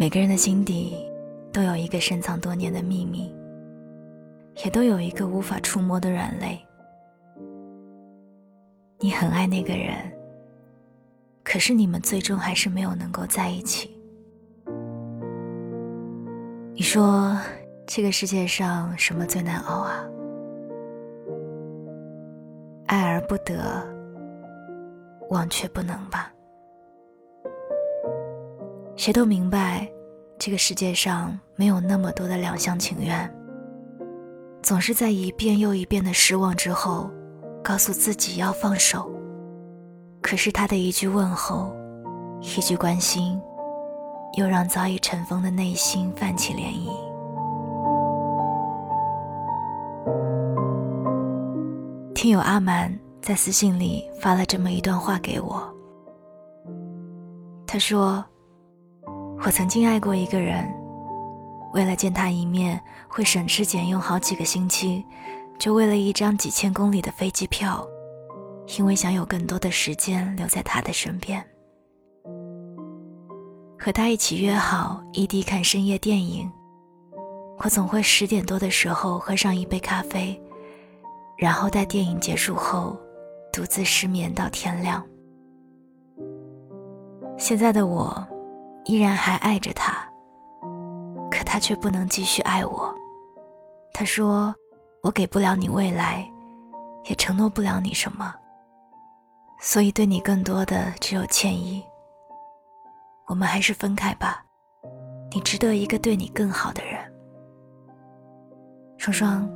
每个人的心底都有一个深藏多年的秘密，也都有一个无法触摸的软肋。你很爱那个人，可是你们最终还是没有能够在一起。你说这个世界上什么最难熬啊？爱而不得，忘却不能吧？谁都明白，这个世界上没有那么多的两厢情愿。总是在一遍又一遍的失望之后，告诉自己要放手。可是他的一句问候，一句关心，又让早已尘封的内心泛起涟漪。听友阿蛮在私信里发了这么一段话给我，他说。我曾经爱过一个人，为了见他一面，会省吃俭用好几个星期，就为了一张几千公里的飞机票，因为想有更多的时间留在他的身边。和他一起约好异地看深夜电影，我总会十点多的时候喝上一杯咖啡，然后在电影结束后，独自失眠到天亮。现在的我。依然还爱着他，可他却不能继续爱我。他说：“我给不了你未来，也承诺不了你什么，所以对你更多的只有歉意。我们还是分开吧，你值得一个对你更好的人。”双双，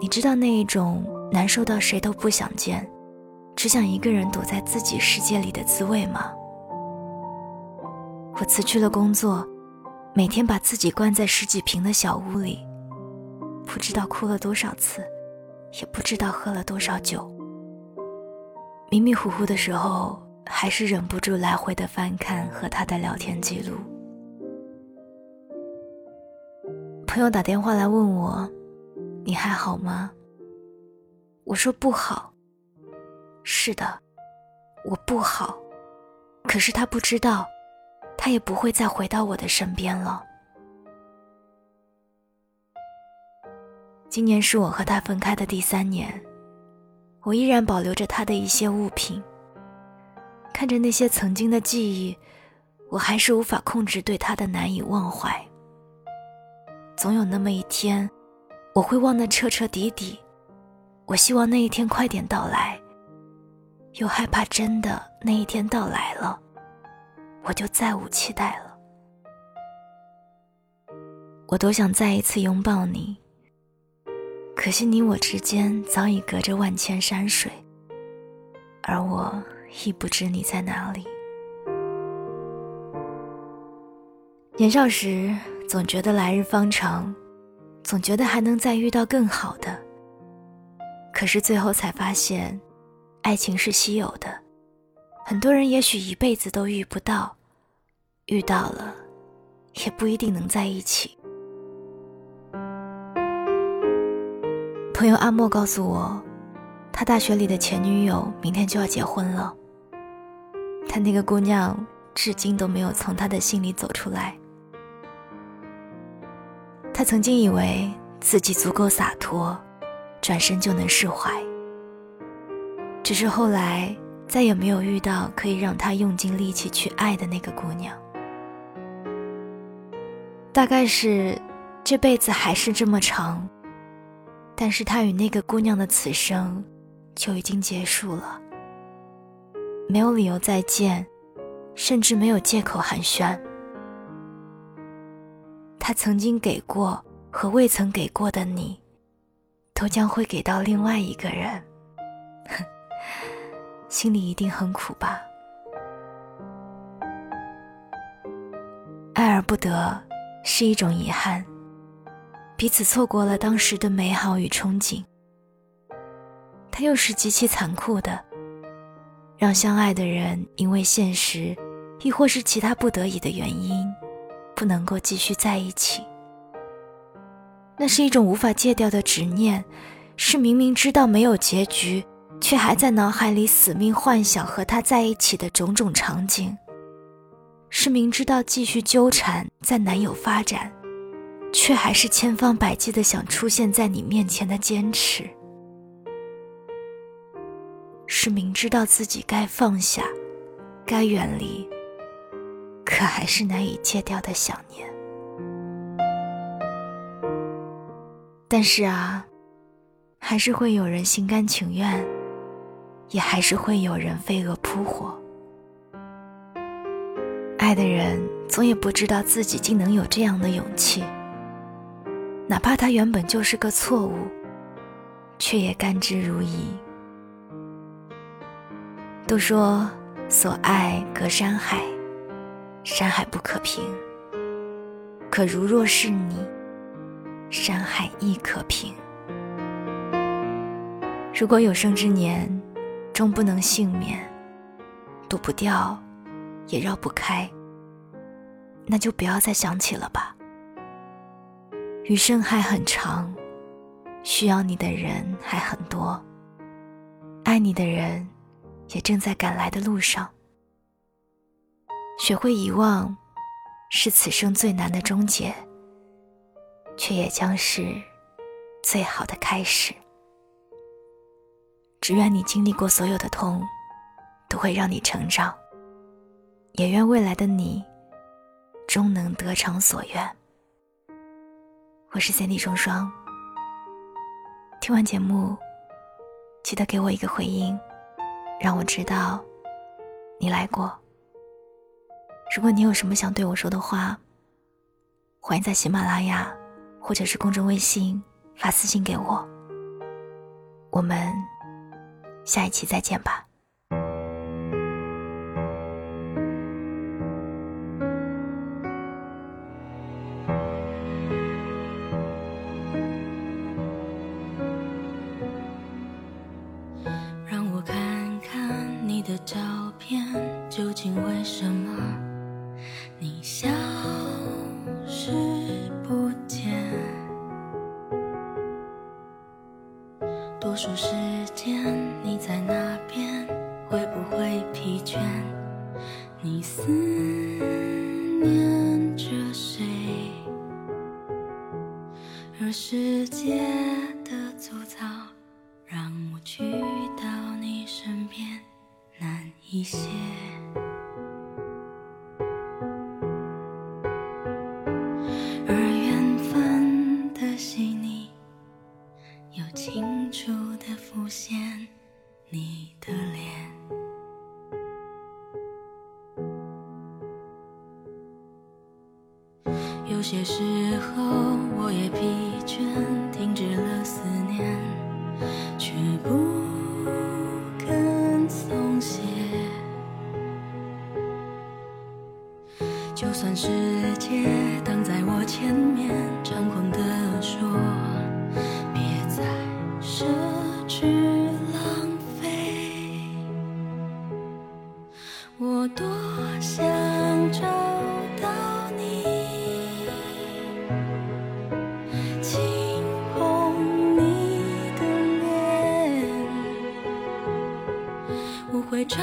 你知道那一种难受到谁都不想见，只想一个人躲在自己世界里的滋味吗？我辞去了工作，每天把自己关在十几平的小屋里，不知道哭了多少次，也不知道喝了多少酒。迷迷糊糊的时候，还是忍不住来回的翻看和他的聊天记录。朋友打电话来问我：“你还好吗？”我说：“不好。”是的，我不好，可是他不知道。他也不会再回到我的身边了。今年是我和他分开的第三年，我依然保留着他的一些物品。看着那些曾经的记忆，我还是无法控制对他的难以忘怀。总有那么一天，我会忘得彻彻底底。我希望那一天快点到来，又害怕真的那一天到来了。我就再无期待了。我多想再一次拥抱你，可惜你我之间早已隔着万千山水，而我亦不知你在哪里。年少时总觉得来日方长，总觉得还能再遇到更好的，可是最后才发现，爱情是稀有的。很多人也许一辈子都遇不到，遇到了，也不一定能在一起。朋友阿莫告诉我，他大学里的前女友明天就要结婚了，但那个姑娘至今都没有从他的心里走出来。他曾经以为自己足够洒脱，转身就能释怀，只是后来。再也没有遇到可以让他用尽力气去爱的那个姑娘。大概是这辈子还是这么长，但是他与那个姑娘的此生就已经结束了，没有理由再见，甚至没有借口寒暄。他曾经给过和未曾给过的你，都将会给到另外一个人。心里一定很苦吧？爱而不得是一种遗憾，彼此错过了当时的美好与憧憬。它又是极其残酷的，让相爱的人因为现实，亦或是其他不得已的原因，不能够继续在一起。那是一种无法戒掉的执念，是明明知道没有结局。却还在脑海里死命幻想和他在一起的种种场景，是明知道继续纠缠再难有发展，却还是千方百计的想出现在你面前的坚持？是明知道自己该放下，该远离，可还是难以戒掉的想念？但是啊，还是会有人心甘情愿，也还是会有人飞蛾扑火。爱的人总也不知道自己竟能有这样的勇气，哪怕他原本就是个错误，却也甘之如饴。都说所爱隔山海，山海不可平。可如若是你，山海亦可平。如果有生之年终不能幸免，躲不掉，也绕不开，那就不要再想起了吧。余生还很长，需要你的人还很多，爱你的人。也正在赶来的路上。学会遗忘，是此生最难的终结，却也将是最好的开始。只愿你经历过所有的痛，都会让你成长；也愿未来的你，终能得偿所愿。我是三 D 双双。听完节目，记得给我一个回应。让我知道，你来过。如果你有什么想对我说的话，欢迎在喜马拉雅或者是公众微信发私信给我。我们下一期再见吧。让我看看你的照片究竟为什么你消失不见。多数时间而世界的粗糙，让我去到你身边难一些。而缘分的细腻，又清楚地浮现你的。算世界挡在我前面，猖狂地说，别再奢侈浪费，我多想找。到你，轻碰你的脸我会找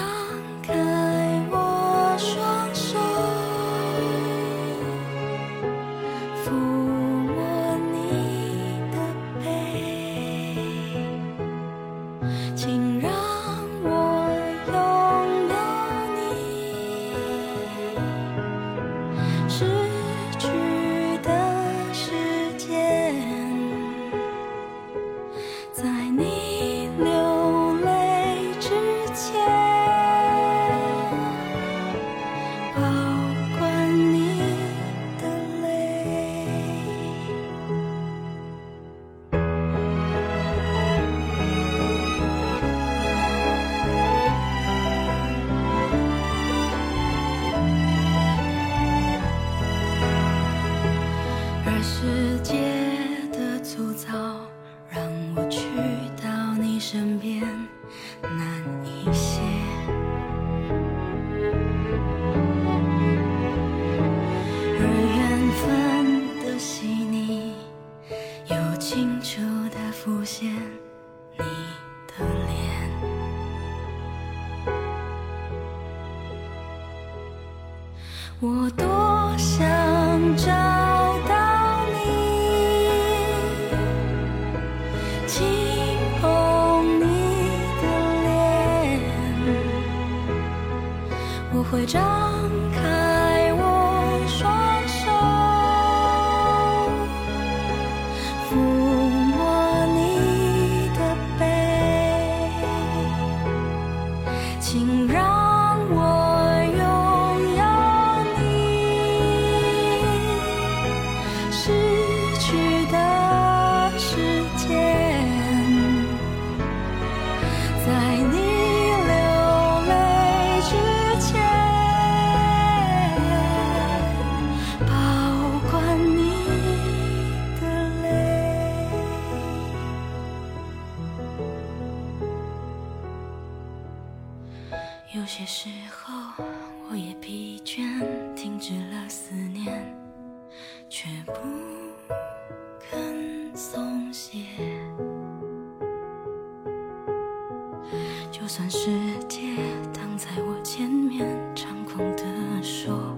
请让有些时候，我也疲倦，停止了思念，却不肯松懈。就算世界挡在我前面，猖狂地说。